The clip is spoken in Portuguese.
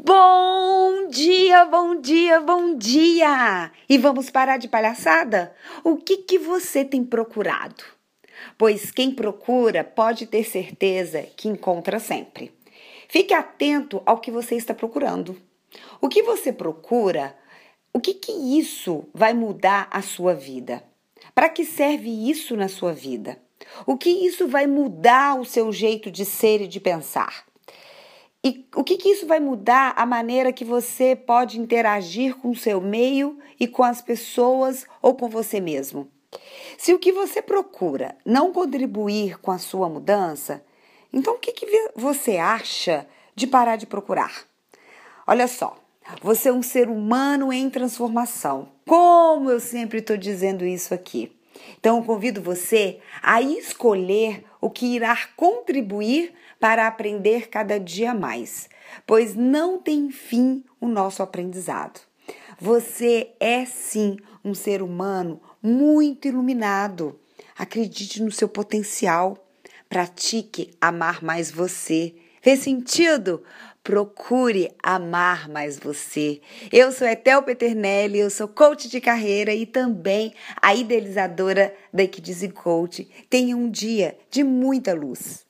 Bom dia, bom dia, bom dia! E vamos parar de palhaçada? O que, que você tem procurado? Pois quem procura pode ter certeza que encontra sempre. Fique atento ao que você está procurando. O que você procura, o que, que isso vai mudar a sua vida? Para que serve isso na sua vida? O que isso vai mudar o seu jeito de ser e de pensar? E o que, que isso vai mudar a maneira que você pode interagir com o seu meio e com as pessoas ou com você mesmo? Se o que você procura não contribuir com a sua mudança, então o que, que você acha de parar de procurar? Olha só, você é um ser humano em transformação. Como eu sempre estou dizendo isso aqui. Então, eu convido você a escolher o que irá contribuir para aprender cada dia mais, pois não tem fim o nosso aprendizado. Você é sim um ser humano muito iluminado. Acredite no seu potencial. Pratique amar mais você. Fez sentido? Procure amar mais você. Eu sou Etel Peternelli, eu sou coach de carreira e também a idealizadora da Equidize Coach. Tenha um dia de muita luz.